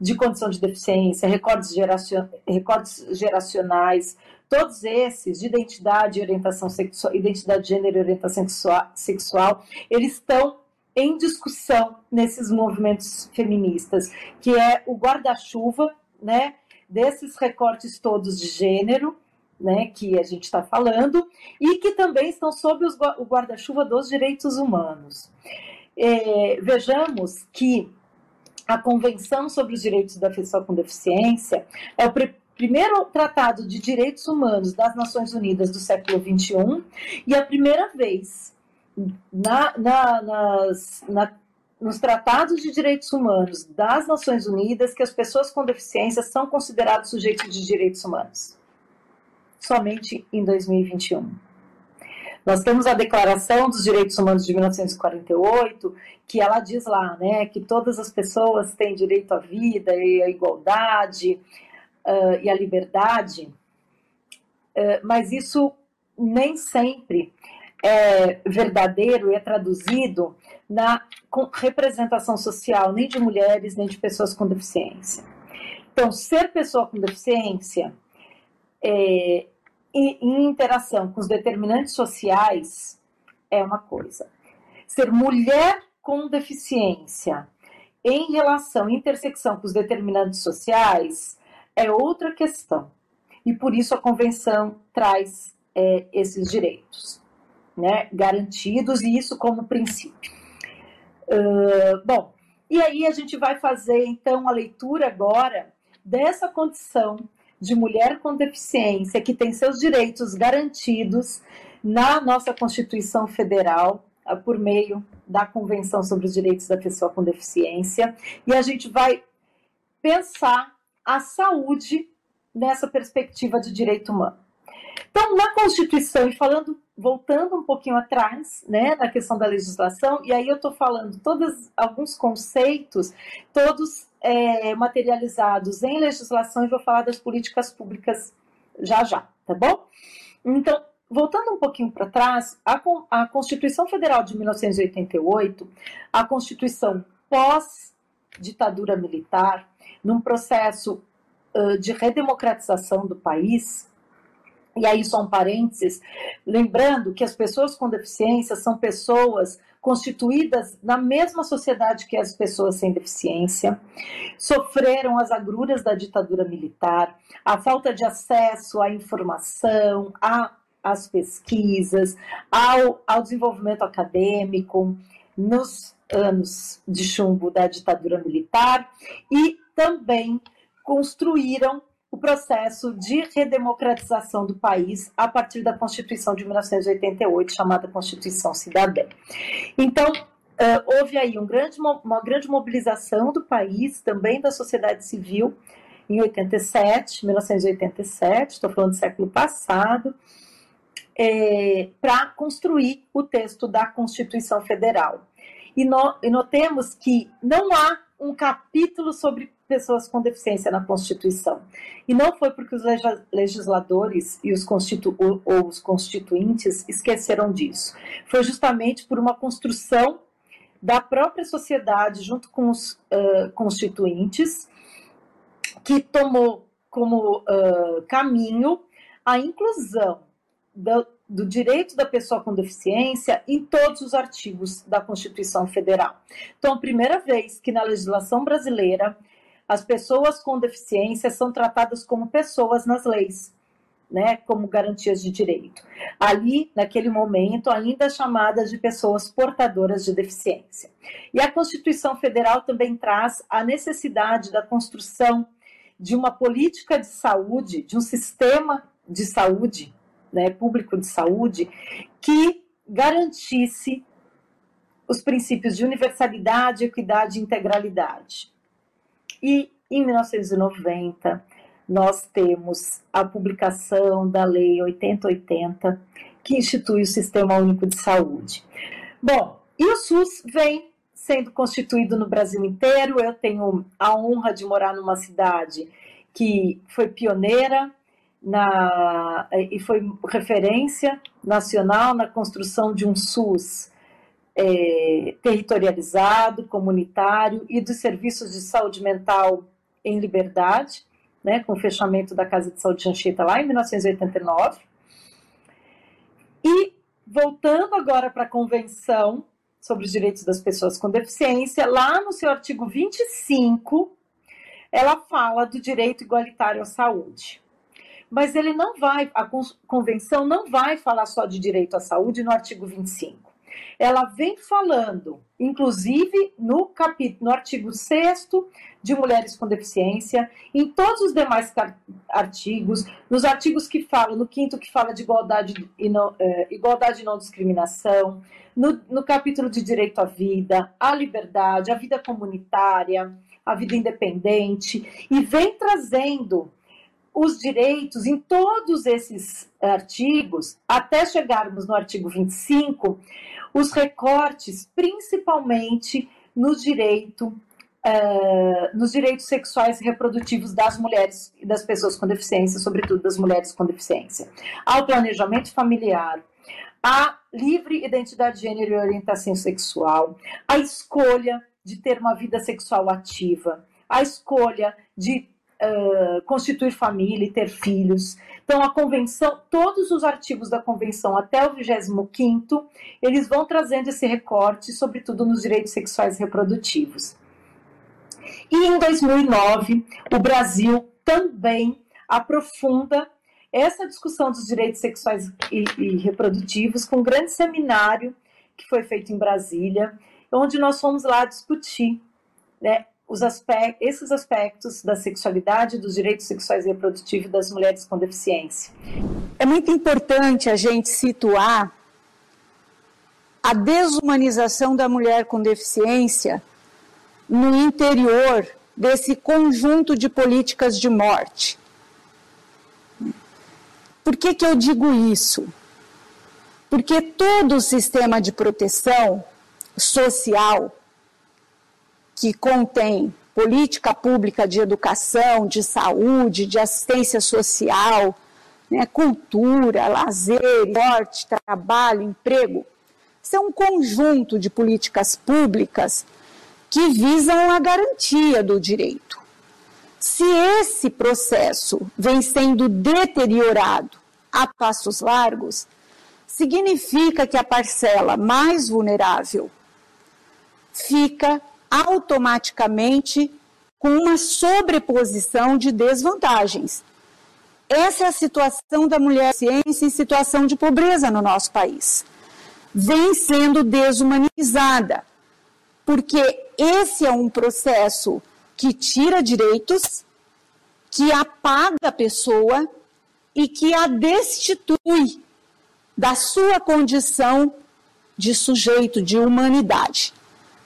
G: de condição de deficiência, recortes, geracion... recortes geracionais, todos esses de identidade orientação sexual, identidade de gênero e orientação sexual, eles estão em discussão nesses movimentos feministas, que é o guarda-chuva, né, desses recortes todos de gênero, né, que a gente está falando, e que também estão sob os, o guarda-chuva dos direitos humanos. É, vejamos que a Convenção sobre os Direitos da Pessoa com Deficiência é o primeiro tratado de direitos humanos das Nações Unidas do século XXI e a primeira vez na, na, nas, na, nos tratados de direitos humanos das Nações Unidas que as pessoas com deficiência são consideradas sujeitos de direitos humanos. Somente em 2021. Nós temos a Declaração dos Direitos Humanos de 1948, que ela diz lá, né, que todas as pessoas têm direito à vida e à igualdade uh, e à liberdade, uh, mas isso nem sempre é verdadeiro e é traduzido na representação social nem de mulheres nem de pessoas com deficiência. Então, ser pessoa com deficiência é, em interação com os determinantes sociais é uma coisa. Ser mulher com deficiência em relação, intersecção com os determinantes sociais é outra questão. E por isso a convenção traz é, esses direitos né, garantidos, e isso como princípio. Uh, bom, e aí a gente vai fazer então a leitura agora dessa condição de mulher com deficiência que tem seus direitos garantidos na nossa Constituição Federal uh, por meio da Convenção sobre os Direitos da Pessoa com Deficiência e a gente vai pensar a saúde nessa perspectiva de direito humano. Então, na Constituição, e falando, voltando um pouquinho atrás, né, na questão da legislação, e aí eu estou falando todos alguns conceitos, todos é, materializados em legislação, e vou falar das políticas públicas já já, tá bom? Então, voltando um pouquinho para trás, a, a Constituição Federal de 1988, a Constituição pós-ditadura militar, num processo uh, de redemocratização do país, e aí só um parênteses, lembrando que as pessoas com deficiência são pessoas constituídas na mesma sociedade que as pessoas sem deficiência, sofreram as agruras da ditadura militar, a falta de acesso à informação, às pesquisas, ao, ao desenvolvimento acadêmico nos anos de chumbo da ditadura militar e também construíram o processo de redemocratização do país a partir da Constituição de 1988, chamada Constituição Cidadã. Então, houve aí um grande, uma grande mobilização do país, também da sociedade civil, em 87, 1987, estou falando do século passado, é, para construir o texto da Constituição Federal. E, no, e notemos que não há um capítulo sobre pessoas com deficiência na Constituição. E não foi porque os legisladores e os, constitu ou os constituintes esqueceram disso. Foi justamente por uma construção da própria sociedade junto com os uh, constituintes que tomou como uh, caminho a inclusão do, do direito da pessoa com deficiência em todos os artigos da Constituição Federal. Então, primeira vez que na legislação brasileira as pessoas com deficiência são tratadas como pessoas nas leis, né, como garantias de direito. Ali, naquele momento, ainda chamadas de pessoas portadoras de deficiência. E a Constituição Federal também traz a necessidade da construção de uma política de saúde, de um sistema de saúde, né, público de saúde, que garantisse os princípios de universalidade, equidade e integralidade. E em 1990, nós temos a publicação da Lei 8080, que institui o Sistema Único de Saúde. Bom, e o SUS vem sendo constituído no Brasil inteiro. Eu tenho a honra de morar numa cidade que foi pioneira na, e foi referência nacional na construção de um SUS é, territorializado, comunitário e dos serviços de saúde mental em liberdade, né, com o fechamento da Casa de Saúde Chanchita lá em 1989. E voltando agora para a Convenção sobre os Direitos das Pessoas com Deficiência, lá no seu artigo 25, ela fala do direito igualitário à saúde. Mas ele não vai, a convenção não vai falar só de direito à saúde no artigo 25 ela vem falando, inclusive no capítulo, no artigo 6 de mulheres com deficiência, em todos os demais artigos, nos artigos que falam, no quinto que fala de igualdade e não, eh, igualdade e não discriminação, no, no capítulo de direito à vida, à liberdade, à vida comunitária, à vida independente, e vem trazendo os direitos em todos esses artigos, até chegarmos no artigo 25, os recortes, principalmente no direito, uh, nos direitos sexuais e reprodutivos das mulheres e das pessoas com deficiência, sobretudo das mulheres com deficiência, ao planejamento familiar, à livre identidade de gênero e orientação sexual, à escolha de ter uma vida sexual ativa, a escolha de uh, constituir família e ter filhos. Então, a convenção, todos os artigos da convenção até o 25, eles vão trazendo esse recorte, sobretudo nos direitos sexuais e reprodutivos. E em 2009, o Brasil também aprofunda essa discussão dos direitos sexuais e, e reprodutivos com um grande seminário que foi feito em Brasília onde nós fomos lá discutir né, aspectos, esses aspectos da sexualidade, dos direitos sexuais e reprodutivos das mulheres com deficiência.
H: É muito importante a gente situar a desumanização da mulher com deficiência no interior desse conjunto de políticas de morte. Por que, que eu digo isso? Porque todo o sistema de proteção social que contém política pública de educação, de saúde, de assistência social, né, cultura, lazer, esporte, trabalho, emprego, isso é um conjunto de políticas públicas que visam a garantia do direito. Se esse processo vem sendo deteriorado a passos largos, significa que a parcela mais vulnerável fica automaticamente com uma sobreposição de desvantagens. Essa é a situação da mulher ciência em situação de pobreza no nosso país. Vem sendo desumanizada, porque esse é um processo que tira direitos, que apaga a pessoa e que a destitui da sua condição de sujeito, de humanidade.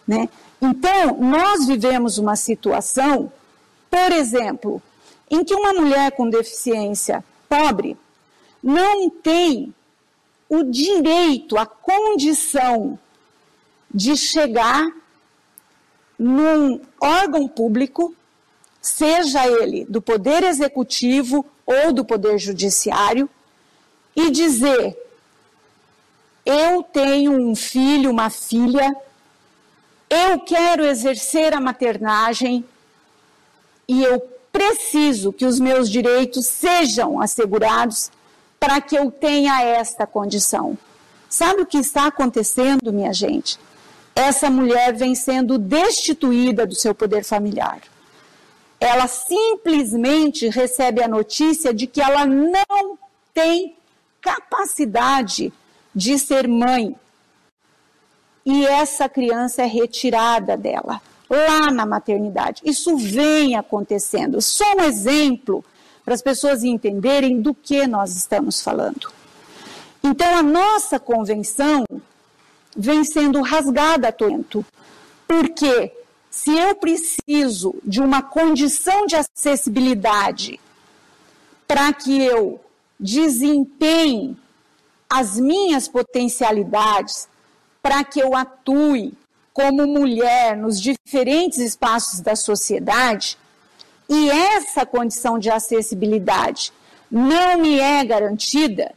H: Né? Então, nós vivemos uma situação, por exemplo, em que uma mulher com deficiência pobre não tem o direito, a condição de chegar num órgão público, seja ele do Poder Executivo ou do Poder Judiciário, e dizer: eu tenho um filho, uma filha, eu quero exercer a maternagem e eu preciso que os meus direitos sejam assegurados para que eu tenha esta condição. Sabe o que está acontecendo, minha gente? essa mulher vem sendo destituída do seu poder familiar. Ela simplesmente recebe a notícia de que ela não tem capacidade de ser mãe. E essa criança é retirada dela, lá na maternidade. Isso vem acontecendo. Só um exemplo para as pessoas entenderem do que nós estamos falando. Então, a nossa convenção vem sendo rasgada a. Porque se eu preciso de uma condição de acessibilidade para que eu desempenhe as minhas potencialidades, para que eu atue como mulher nos diferentes espaços da sociedade, e essa condição de acessibilidade não me é garantida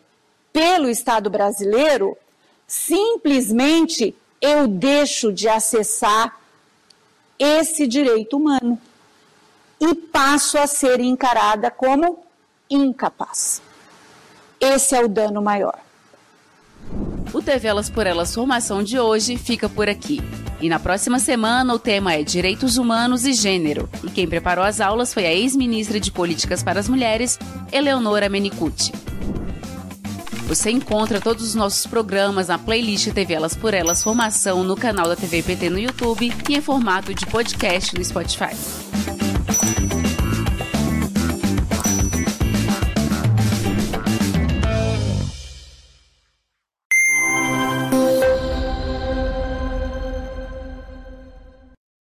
H: pelo Estado brasileiro, simplesmente eu deixo de acessar esse direito humano e passo a ser encarada como incapaz. Esse é o dano maior.
B: O TV Elas por Elas Formação de hoje fica por aqui. E na próxima semana o tema é Direitos Humanos e Gênero. E quem preparou as aulas foi a ex-ministra de Políticas para as Mulheres, Eleonora Menicucci. Você encontra todos os nossos programas na playlist TV Elas por Elas Formação no canal da TV PT no YouTube e em formato de podcast no Spotify.